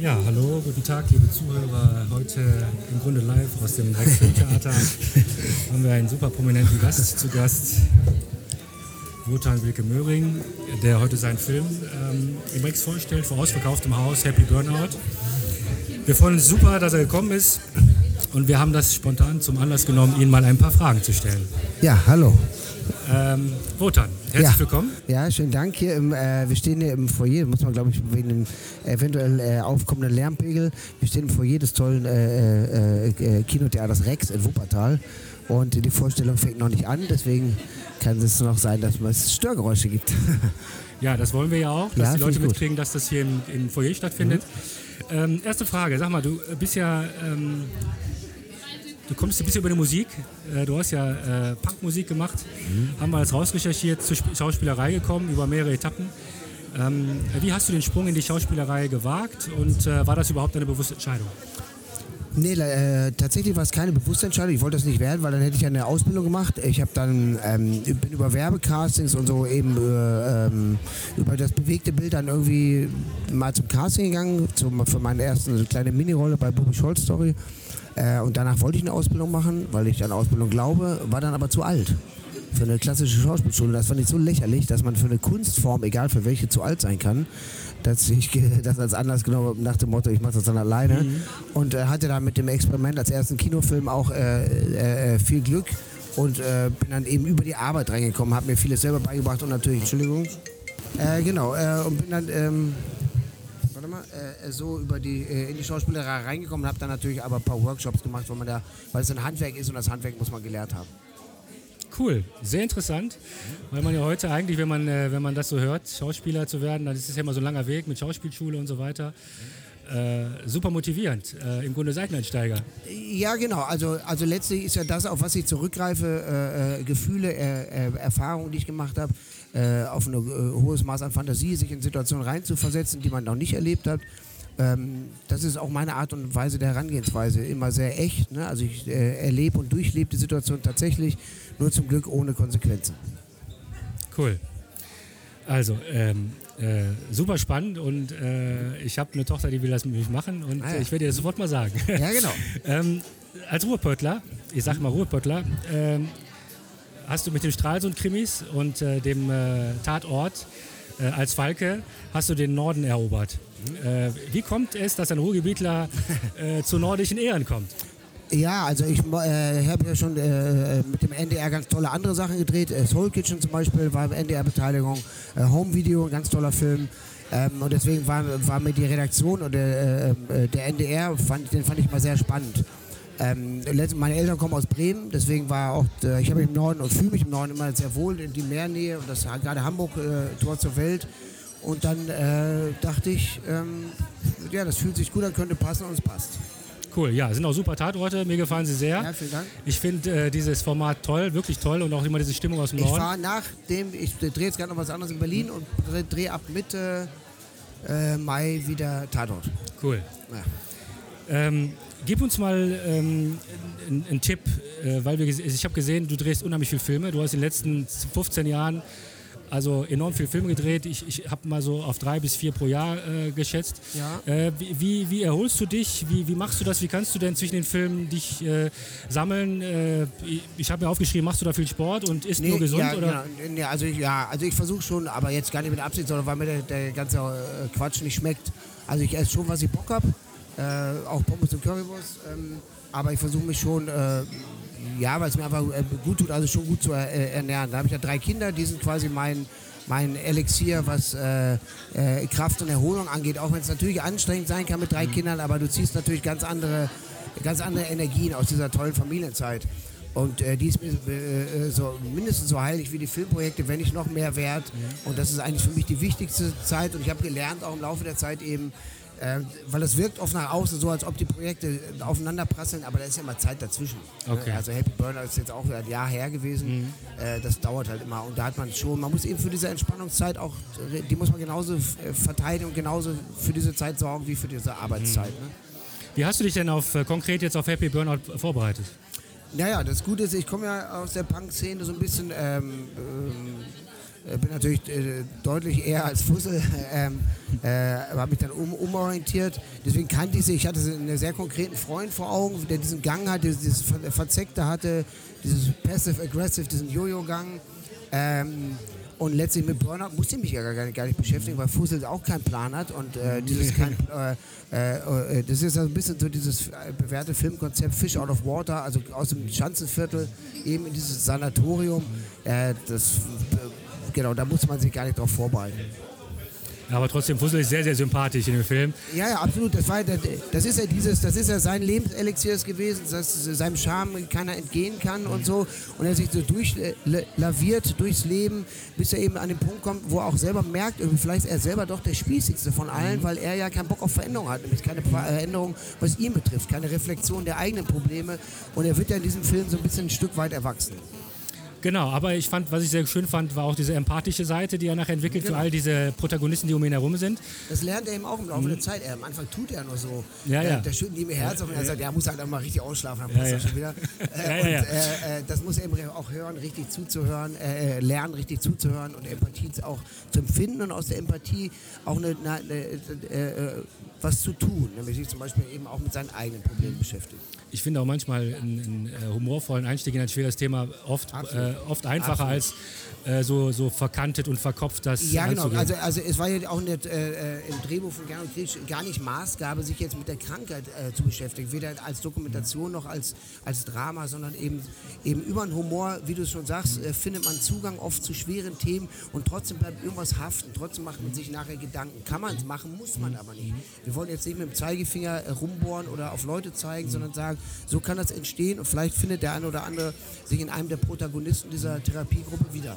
Ja, hallo, guten Tag, liebe Zuhörer. Heute im Grunde live aus dem Rex-Theater haben wir einen super prominenten Gast zu Gast, Wotan Wilke Möhring, der heute seinen Film ähm, im Rex vorstellt, vor ausverkauftem Haus, Happy Burnout. Wir freuen uns super, dass er gekommen ist und wir haben das spontan zum Anlass genommen, Ihnen mal ein paar Fragen zu stellen. Ja, hallo. Ähm, Wotan, herzlich ja. willkommen. Ja, schönen Dank. Hier im, äh, wir stehen hier im Foyer, muss man glaube ich wegen dem eventuell äh, aufkommenden Lärmpegel. Wir stehen im Foyer des tollen äh, äh, äh Kinotheaters Rex in Wuppertal. Und die Vorstellung fängt noch nicht an, deswegen kann es noch sein, dass es Störgeräusche gibt. Ja, das wollen wir ja auch, dass Ja, die Leute mitkriegen, dass das hier im, im Foyer stattfindet. Mhm. Ähm, erste Frage, sag mal, du bist ja, ähm, du kommst ein bisschen über die Musik. Äh, du hast ja äh, Punkmusik gemacht, Mhm. haben wir jetzt rausrecherchiert, zur Sp- Schauspielerei gekommen, über mehrere Etappen. Ähm, wie hast du den Sprung in die Schauspielerei gewagt und äh, war das überhaupt eine bewusste Entscheidung? Nee, äh, tatsächlich war es keine bewusste Entscheidung. Ich wollte das nicht werden, weil dann hätte ich eine Ausbildung gemacht. Ich habe dann ähm, bin über Werbecastings und so eben äh, ähm, über das bewegte Bild dann irgendwie mal zum Casting gegangen, zum, für meine erste kleine Minirolle bei Bobby Scholz Story. Äh, und danach wollte ich eine Ausbildung machen, weil ich an Ausbildung glaube, war dann aber zu alt für eine klassische Schauspielschule. Das fand ich so lächerlich, dass man für eine Kunstform, egal für welche, zu alt sein kann, dass ich das als Anlass genommen habe nach dem Motto, ich mache das dann alleine. Und äh, hatte dann mit dem Experiment als ersten Kinofilm auch äh, äh, viel Glück und äh, bin dann eben über die Arbeit reingekommen, habe mir vieles selber beigebracht und natürlich, Entschuldigung, äh, genau, äh, und bin dann... Ähm, warte mal, äh, so über die, äh, in die Schauspielerei reingekommen, habe dann natürlich aber ein paar Workshops gemacht, weil, man da, weil es ein Handwerk ist und das Handwerk muss man gelernt haben. Cool, sehr interessant, weil man ja heute eigentlich, wenn man, äh, wenn man das so hört, Schauspieler zu werden, dann ist es ja immer so ein langer Weg mit Schauspielschule und so weiter. Äh, super motivierend, äh, im Grunde Seiteneinsteiger. Ja, genau. Also, also letztlich ist ja das, auf was ich zurückgreife, äh, äh, Gefühle, äh, Erfahrungen, die ich gemacht habe, auf ein hohes Maß an Fantasie, sich in Situationen reinzuversetzen, die man noch nicht erlebt hat. Ähm, das ist auch meine Art und Weise der Herangehensweise, immer sehr echt. Ne? Also ich erlebe und durchlebe die Situation tatsächlich, nur zum Glück ohne Konsequenzen. Cool. Also, ähm, äh, super spannend und äh, ich habe eine Tochter, die will das mit mich machen und Ah ja. ich werde dir das sofort mal sagen. Ja, genau. ähm, als Ruhrpöttler, ich sage mal Ruhrpöttler, ähm, hast du mit den Stralsund-Krimis und äh, dem äh, Tatort äh, als Falke, hast du den Norden erobert. Äh, wie kommt es, dass ein Ruhrgebietler zu nordischen Ehren kommt? Ja, also ich äh, habe ja schon äh, mit dem NDR ganz tolle andere Sachen gedreht. Äh, Soul Kitchen zum Beispiel war NDR-Beteiligung, äh, Home Video, ein ganz toller Film. Ähm, und deswegen war, war mir die Redaktion und der, äh, äh, der NDR, fand, den fand ich mal sehr spannend. Ähm, meine Eltern kommen aus Bremen, deswegen war auch, äh, ich habe mich im Norden und fühle mich im Norden immer sehr wohl in die Meernähe und das gerade Hamburg, äh, Tor zur Welt. Und dann äh, dachte ich, ähm, ja, das fühlt sich gut an, könnte passen und es passt. Cool, ja, sind auch super Tatorte, mir gefallen sie sehr. Ja, vielen Dank. Ich finde äh, dieses Format toll, wirklich toll und auch immer diese Stimmung aus dem Ich Norden. fahre nach dem, ich drehe jetzt gerade noch was anderes in Berlin und drehe dreh ab Mitte äh, Mai wieder Tatort. Cool. Ja. Ähm, gib uns mal ähm, einen Tipp, äh, weil wir, ich habe gesehen, du drehst unheimlich viele Filme. Du hast in den letzten 15 Jahren also enorm viele Filme gedreht. Ich, ich habe mal so auf drei bis vier pro Jahr äh, geschätzt. Ja. Äh, wie, wie, erholst du dich? Wie, wie machst du das? Wie kannst du denn zwischen den Filmen dich äh, sammeln? Äh, ich habe mir aufgeschrieben, machst du da viel Sport und isst nur gesund? ja, oder? genau. nee, also ich, ja, also ich versuche schon, aber jetzt gar nicht mit Absicht, sondern weil mir der, der ganze äh, Quatsch nicht schmeckt. Also ich esse schon, was ich Bock habe, äh, auch Pommes und Currywurst, ähm, aber ich versuche mich schon, ja, weil es mir einfach äh, gut tut, also schon gut zu äh, ernähren. Da habe ich ja drei Kinder, die sind quasi mein mein Elixier, was äh, äh, Kraft und Erholung angeht, auch wenn es natürlich anstrengend sein kann mit drei Kindern, aber du ziehst natürlich ganz andere, ganz andere Energien aus dieser tollen Familienzeit. Und äh, die ist mir so, mindestens so heilig wie die Filmprojekte, wenn nicht noch mehr wert. Und das ist eigentlich für mich die wichtigste Zeit. Und ich habe gelernt, auch im Laufe der Zeit eben, äh, weil es wirkt oft nach außen so, als ob die Projekte aufeinander prasseln, aber da ist ja immer Zeit dazwischen. Okay. Also Happy Burner ist jetzt auch ein Jahr her gewesen. Äh, das dauert halt immer. Und da hat man schon, man muss eben für diese Entspannungszeit auch, äh, die muss man genauso äh, verteidigen und genauso für diese Zeit sorgen wie für diese Arbeitszeit. Ne? Wie hast du dich denn auf, äh, konkret jetzt auf Happy Burnout vorbereitet? Naja, das Gute ist, ich komme ja aus der Punk-Szene so ein bisschen ähm, ähm, äh, bin natürlich äh, deutlich eher als Fussel, ähm, äh, habe mich dann um, umorientiert. Deswegen kannte ich sie. Ich hatte einen sehr konkreten Freund vor Augen, der diesen Gang hatte, dieses Verzeckte hatte, dieses Passive-Aggressive, diesen Jojo-Gang. Ähm, und letztlich mit Burnout musste ich mich ja gar nicht, gar nicht beschäftigen, weil Fussel auch keinen Plan hat. Und äh, dieses kein, äh, äh, das ist also ein bisschen so dieses bewährte Filmkonzept Fish out of Water, also aus dem Schanzenviertel eben in dieses Sanatorium. Äh, das, genau, da muss man sich gar nicht darauf vorbereiten. Aber trotzdem, Fussel ist sehr, sehr sympathisch in dem Film. Ja, ja, absolut. Das, war, das ist ja dieses, das ist ja sein Lebenselixier gewesen, dass seinem Charme keiner entgehen kann und so. Und er sich so durchlaviert durchs Leben, bis er eben an den Punkt kommt, wo er auch selber merkt, vielleicht ist er selber doch der Spießigste von allen, weil er ja keinen Bock auf Veränderung hat. Nämlich keine Veränderung, was ihn betrifft, keine Reflexion der eigenen Probleme. Und er wird ja in diesem Film so ein bisschen ein Stück weit erwachsen. Genau, aber ich fand, was ich sehr schön fand, war auch diese empathische Seite, die er nachher entwickelt genau. für all diese Protagonisten, die um ihn herum sind. Das lernt er eben auch im Laufe mhm. der Zeit. Er, am Anfang tut er nur so. Ja, ja. Der schüttet ihm ihr Herz auf und er sagt, er muss halt auch mal richtig ausschlafen, dann passt ja, ja. schon wieder. Äh, und äh, äh, das muss er eben auch hören, richtig zuzuhören, äh, äh, lernen, richtig zuzuhören und Empathie auch zu empfinden und aus der Empathie auch eine, eine, eine äh, was zu tun, nämlich sich zum Beispiel eben auch mit seinen eigenen Problemen beschäftigen. Ich finde auch manchmal einen, einen humorvollen Einstieg in ein schweres Thema oft, äh, oft einfacher Absolut. als äh, so, so verkantet und verkopft das Ja, genau. Also, also es war ja auch nicht, äh, im Drehbuch von Gernot Krisch gar nicht Maßgabe, sich jetzt mit der Krankheit äh, zu beschäftigen. Weder als Dokumentation noch als, als Drama, sondern eben, eben über den Humor, wie du schon sagst, äh, findet man Zugang oft zu schweren Themen und trotzdem bleibt irgendwas haften. Trotzdem macht man sich nachher Gedanken. Kann man es machen, muss man aber nicht. Wir wollen jetzt nicht mit dem Zeigefinger äh, rumbohren oder auf Leute zeigen, sondern sagen, so kann das entstehen und vielleicht findet der eine oder andere sich in einem der Protagonisten dieser Therapiegruppe wieder.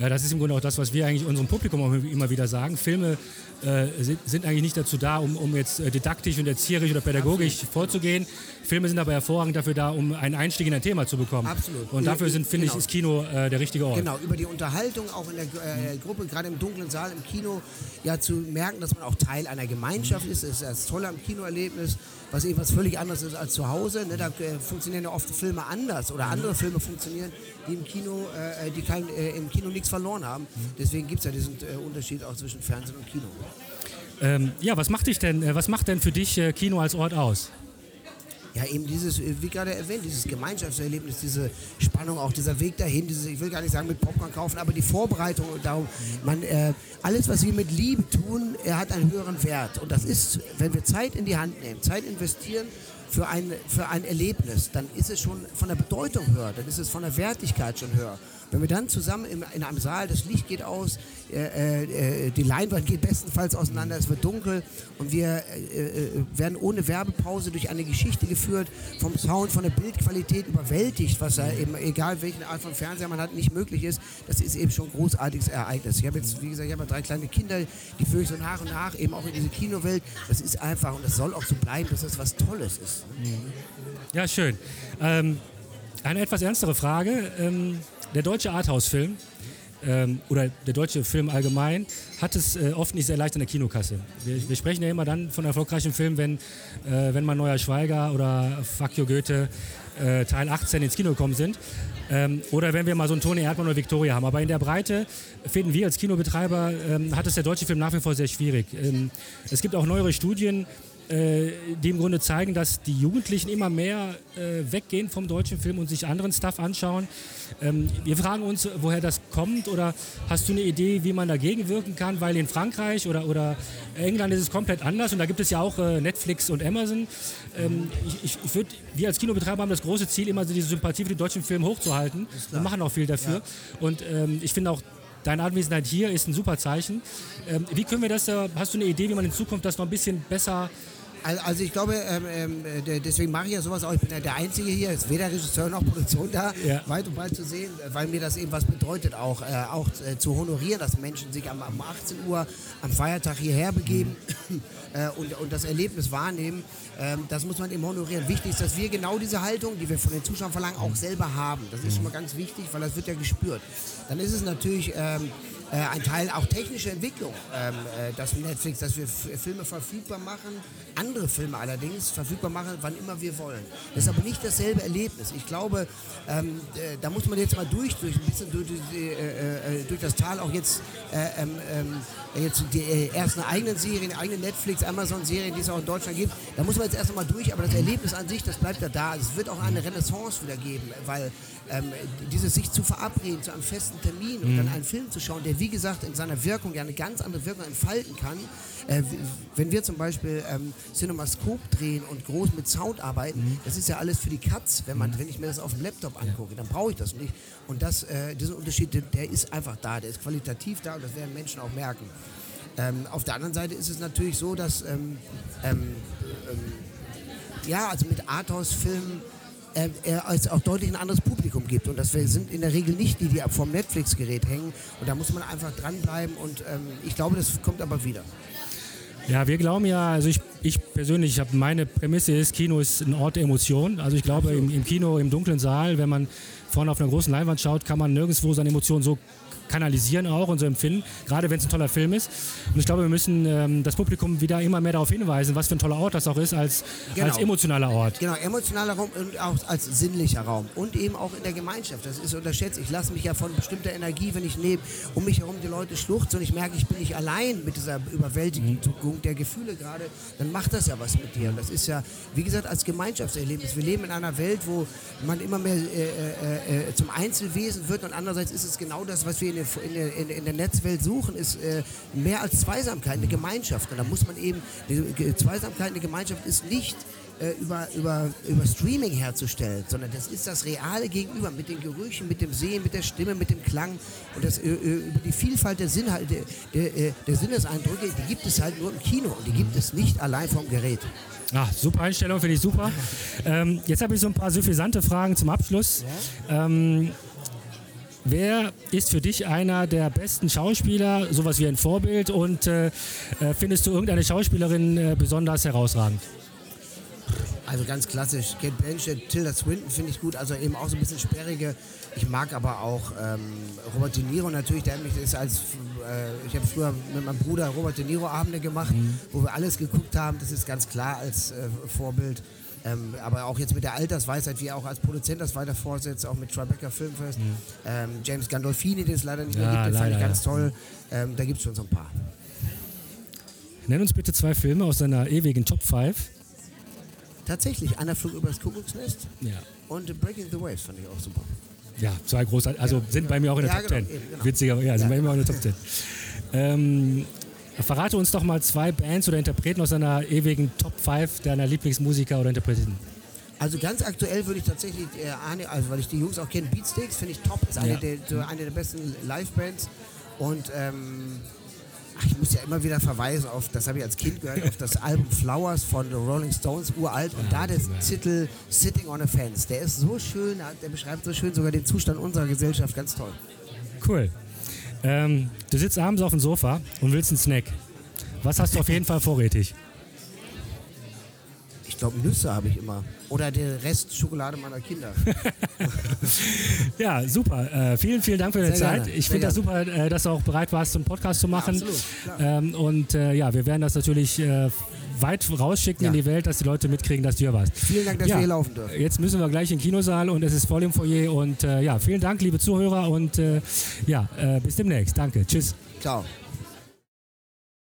Ja, das ist im Grunde auch das, was wir eigentlich unserem Publikum auch immer wieder sagen. Filme äh, sind, sind, eigentlich nicht dazu da, um, um jetzt äh, didaktisch und erzieherisch oder pädagogisch Absolut. vorzugehen. Filme sind aber hervorragend dafür da, um einen Einstieg in ein Thema zu bekommen. Absolut. Und dafür sind, finde genau. ich, ist Kino äh, der richtige Ort. Genau, über die Unterhaltung auch in der äh, Gruppe, gerade im dunklen Saal im Kino, ja zu merken, dass man auch Teil einer Gemeinschaft ist. Das ist das Tolle am Kinoerlebnis, was eben was völlig anderes ist als zu Hause. Ne? Da äh, funktionieren ja oft Filme anders oder andere Filme funktionieren, die im Kino, äh, die kein, im Kino nichts verloren haben. Deswegen gibt es ja diesen Unterschied auch zwischen Fernsehen und Kino. Ähm, ja, was macht dich denn, was macht denn für dich Kino als Ort aus? Ja eben dieses, wie gerade erwähnt, dieses Gemeinschaftserlebnis, diese Spannung, auch dieser Weg dahin, dieses, ich will gar nicht sagen mit Popcorn kaufen, aber die Vorbereitung und darum, man, äh, alles, was wir mit Liebe tun, er hat einen höheren Wert. Und das ist, wenn wir Zeit in die Hand nehmen, Zeit investieren für ein, für ein Erlebnis, dann ist es schon von der Bedeutung höher, dann ist es von der Wertigkeit schon höher. Wenn wir dann zusammen in, in einem Saal, das Licht geht aus, äh, äh, die Leinwand geht bestenfalls auseinander, es wird dunkel und wir äh, äh, werden ohne Werbepause durch eine Geschichte geführt, vom Sound, von der Bildqualität überwältigt, was ja eben, egal welche Art von Fernseher man hat, nicht möglich ist. Das ist eben schon ein großartiges Ereignis. Ich habe jetzt, wie gesagt, ich habe drei kleine Kinder, die führe ich so nach und nach eben auch in diese Kinowelt. Das ist einfach und das soll auch so bleiben, dass das was Tolles ist. Ja, schön. Ähm, eine etwas ernstere Frage. Ähm der deutsche Arthouse-Film ähm, oder der deutsche Film allgemein hat es äh, oft nicht sehr leicht in der Kinokasse. Wir, wir, sprechen ja immer dann von erfolgreichen Filmen, wenn, äh, wenn mal Neuer Schweiger oder you Goethe äh, Teil 18 ins Kino gekommen sind. Ähm, oder wenn wir mal so einen Toni Erdmann oder Victoria haben. Aber in der Breite finden wir als Kinobetreiber, ähm, hat es der deutsche Film nach wie vor sehr schwierig. Ähm, es gibt auch neuere Studien, äh, die im Grunde zeigen, dass die Jugendlichen immer mehr äh, weggehen vom deutschen Film und sich anderen Stuff anschauen. Ähm, wir fragen uns, woher das kommt oder hast du eine Idee, wie man dagegen wirken kann? Weil in Frankreich oder, oder England ist es komplett anders und da gibt es ja auch äh, Netflix und Amazon. Ähm, ich, ich würde, wir als Kinobetreiber haben das große Ziel, immer so diese Sympathie für die deutschen Filme hochzuhalten. Wir machen auch viel dafür. Ja. Und ähm, ich finde auch, Deine Anwesenheit hier ist ein super Zeichen. Ähm, wie können wir das, äh, hast du eine Idee, wie man in Zukunft das noch ein bisschen besser also ich glaube, ähm, ähm deswegen mache ich ja sowas auch. Ich bin ja der Einzige hier, ist weder Regisseur noch Produktion da, ja. weit und breit zu sehen, weil mir das eben was bedeutet, auch, äh, auch äh, zu honorieren, dass Menschen sich am, am 18 Uhr am Feiertag hierher begeben mhm. äh, und, und das Erlebnis wahrnehmen. Ähm, das muss man eben honorieren. Wichtig ist, dass wir genau diese Haltung, die wir von den Zuschauern verlangen, auch selber haben. Das ist schon mal ganz wichtig, weil das wird ja gespürt. Dann ist es natürlich... Ähm, äh, ein Teil auch technische Entwicklung, ähm, äh, dass Netflix, dass wir Filme verfügbar machen, andere Filme allerdings verfügbar machen, wann immer wir wollen. Das ist aber nicht dasselbe Erlebnis. Ich glaube, ähm, äh, da muss man jetzt mal durch, durch ein bisschen durch, durch, äh, äh, durch das Tal auch jetzt, äh, ähm, ähm, jetzt die ersten eigenen Serien, eigene Netflix, Amazon-Serien, die es auch in Deutschland gibt. Da muss man jetzt erst einmal durch, aber das Erlebnis an sich, das bleibt ja da. Es wird auch eine Renaissance wieder geben, weil ähm, dieses sich zu verabreden zu einem festen Termin und dann mhm. einen Film zu schauen, der wie gesagt in seiner Wirkung ja eine ganz andere Wirkung entfalten kann. Äh, wenn wir zum Beispiel ähm, Cinemascope drehen und groß mit Sound arbeiten, mhm. das ist ja alles für die Katz. Wenn, man, wenn ich mir das auf dem Laptop angucke, dann brauche ich das nicht. Und das, äh, dieser Unterschied, der, der ist einfach da, der ist qualitativ da und das werden Menschen auch merken. Ähm, auf der anderen Seite ist es natürlich so, dass ähm, ähm, ähm ja, also mit Arthouse-Filmen äh, es auch deutlich ein anderes Publikum gibt. Und das sind in der Regel nicht die, die vom Netflix-Gerät hängen. Und da muss man einfach dranbleiben. Und ähm, ich glaube, das kommt aber wieder. Ja, wir glauben ja, also ich, ich persönlich, ich habe meine Prämisse ist, Kino ist ein Ort der Emotionen. Also ich glaube, im, im Kino, im dunklen Saal, wenn man vorne auf einer großen Leinwand schaut, kann man nirgendwo seine Emotionen so kanalisieren auch und so empfinden, gerade wenn es ein toller Film ist. Und ich glaube, wir müssen ähm, das Publikum wieder immer mehr darauf hinweisen, was für ein toller Ort das auch ist, als, genau. als emotionaler Ort. Genau, emotionaler Raum und auch als sinnlicher Raum. Und eben auch in der Gemeinschaft. Das ist unterschätzt. Ich lasse mich ja von bestimmter Energie, wenn ich neben um mich herum die Leute schluchzen und ich merke, ich bin nicht allein mit dieser Überwältigung mhm. der Gefühle gerade, dann macht das ja was mit dir. Und das ist ja, wie gesagt, als Gemeinschaftserlebnis. Wir leben in einer Welt, wo man immer mehr äh, äh, äh, zum Einzelwesen wird und andererseits ist es genau das, was wir in den in der, in der Netzwelt suchen, ist äh, mehr als Zweisamkeit, eine Gemeinschaft. Und da muss man eben, die Zweisamkeit, eine Gemeinschaft ist nicht äh, über, über, über Streaming herzustellen, sondern das ist das reale Gegenüber mit den Gerüchen, mit dem Sehen, mit der Stimme, mit dem Klang und das, äh, äh über die Vielfalt der, Sinnhalt, der, der, äh, der Sinneseindrücke, die gibt es halt nur im Kino und die gibt es nicht allein vom Gerät. Ach, super Einstellung, finde ich super. Ähm, jetzt habe ich so ein paar suffisante Fragen zum Abschluss. Ja? Ähm, Wer ist für dich einer der besten Schauspieler, sowas wie ein Vorbild? Und äh, äh, findest du irgendeine Schauspielerin äh, besonders herausragend? Also ganz klassisch. Kate Blanchett, Tilda Swinton finde ich gut. Also eben auch so ein bisschen sperrige. Ich mag aber auch ähm, Robert De Niro natürlich. Der mich ist als äh, ich habe früher mit meinem Bruder Robert De Niro Abende gemacht, mhm. wo wir alles geguckt haben. Das ist ganz klar als äh, Vorbild. Ähm, aber auch jetzt mit der Altersweisheit, wie er auch als Produzent das weiter fortsetzt, auch mit Tribeca Filmfest. Mhm. Ähm, James Gandolfini, den es leider nicht mehr ja, gibt, den leider, fand ich ganz toll. Ähm, da gibt es schon so ein paar. Nenn uns bitte zwei Filme aus deiner ewigen Top 5. Tatsächlich, einer flog über das Kuckucksnest ja. und Breaking the Waves fand ich auch super. Ja, zwei großartige, also ja, sind bei mir auch in der Top 10. Genau, genau. Witziger, ja, sind bei mir auch in der Top 10. Ähm, Verrate uns doch mal zwei Bands oder Interpreten aus deiner ewigen Top 5 deiner Lieblingsmusiker oder Interpreten. Also ganz aktuell würde ich tatsächlich, äh, also weil ich die Jungs auch kenne, Beatsticks finde ich top, ist eine, ja. der, so eine der besten Live-Bands. Und ähm, ich muss ja immer wieder verweisen auf, das habe ich als Kind gehört, auf das Album Flowers von The Rolling Stones, uralt. Und da der. Titel Sitting on a Fence, der ist so schön, der beschreibt so schön sogar den Zustand unserer Gesellschaft, ganz toll. Cool. Ähm, du sitzt abends auf dem Sofa und willst einen Snack. Was hast du auf jeden Fall vorrätig? Ich glaube, Nüsse habe ich immer. Oder der Rest Schokolade meiner Kinder. ja, super. Äh, vielen, vielen Dank für deine Zeit. Gerne. Ich finde das super, äh, dass du auch bereit warst, einen Podcast zu machen. Ja, absolut, ähm, und äh, ja, wir werden das natürlich äh, weit rausschicken ja. in die Welt, dass die Leute mitkriegen, dass du hier warst. Vielen Dank, dass ja, wir hier laufen dürfen. Jetzt müssen wir gleich in den Kinosaal und es ist voll im Foyer. Und äh, ja, vielen Dank, liebe Zuhörer. Und äh, ja, bis demnächst. Danke. Tschüss. Ciao.